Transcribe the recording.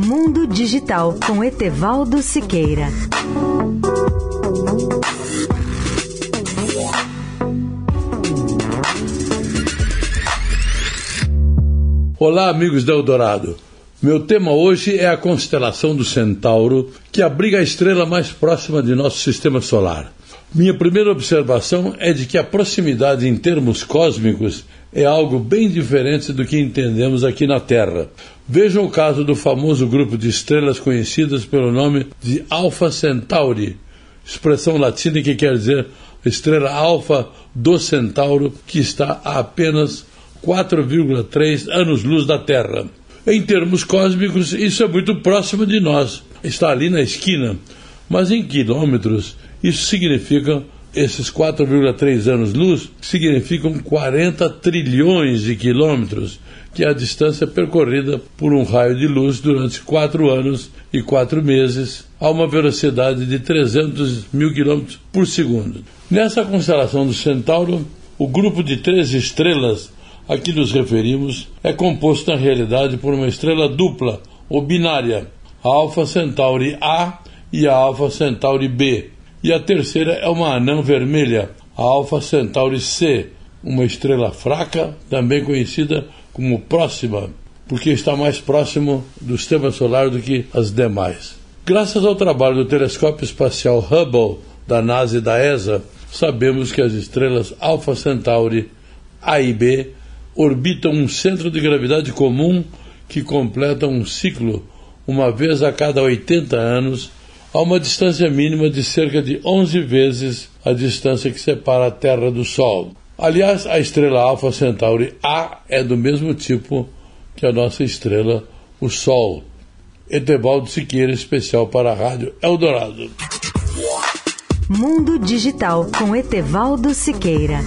Mundo Digital com Etevaldo Siqueira. Olá, amigos da Eldorado. Meu tema hoje é a constelação do Centauro, que abriga a estrela mais próxima de nosso sistema solar. Minha primeira observação é de que a proximidade em termos cósmicos é algo bem diferente do que entendemos aqui na Terra. Vejam o caso do famoso grupo de estrelas conhecidas pelo nome de Alpha Centauri, expressão latina que quer dizer estrela alfa do Centauro, que está a apenas 4,3 anos-luz da Terra. Em termos cósmicos, isso é muito próximo de nós, está ali na esquina, mas em quilômetros, isso significa esses 4,3 anos-luz significam 40 trilhões de quilômetros, que é a distância percorrida por um raio de luz durante quatro anos e quatro meses, a uma velocidade de 300 mil quilômetros por segundo. Nessa constelação do Centauro, o grupo de três estrelas a que nos referimos é composto na realidade por uma estrela dupla ou binária, a Alpha Centauri A e a Alpha Centauri B e a terceira é uma anã vermelha, a Alpha Centauri C, uma estrela fraca, também conhecida como próxima, porque está mais próximo do sistema solar do que as demais. Graças ao trabalho do telescópio espacial Hubble da NASA e da ESA, sabemos que as estrelas Alpha Centauri A e B orbitam um centro de gravidade comum que completa um ciclo uma vez a cada 80 anos a uma distância mínima de cerca de 11 vezes a distância que separa a Terra do Sol. Aliás, a estrela Alpha Centauri A é do mesmo tipo que a nossa estrela, o Sol. Etevaldo Siqueira, especial para a Rádio Eldorado. Mundo Digital com Etevaldo Siqueira.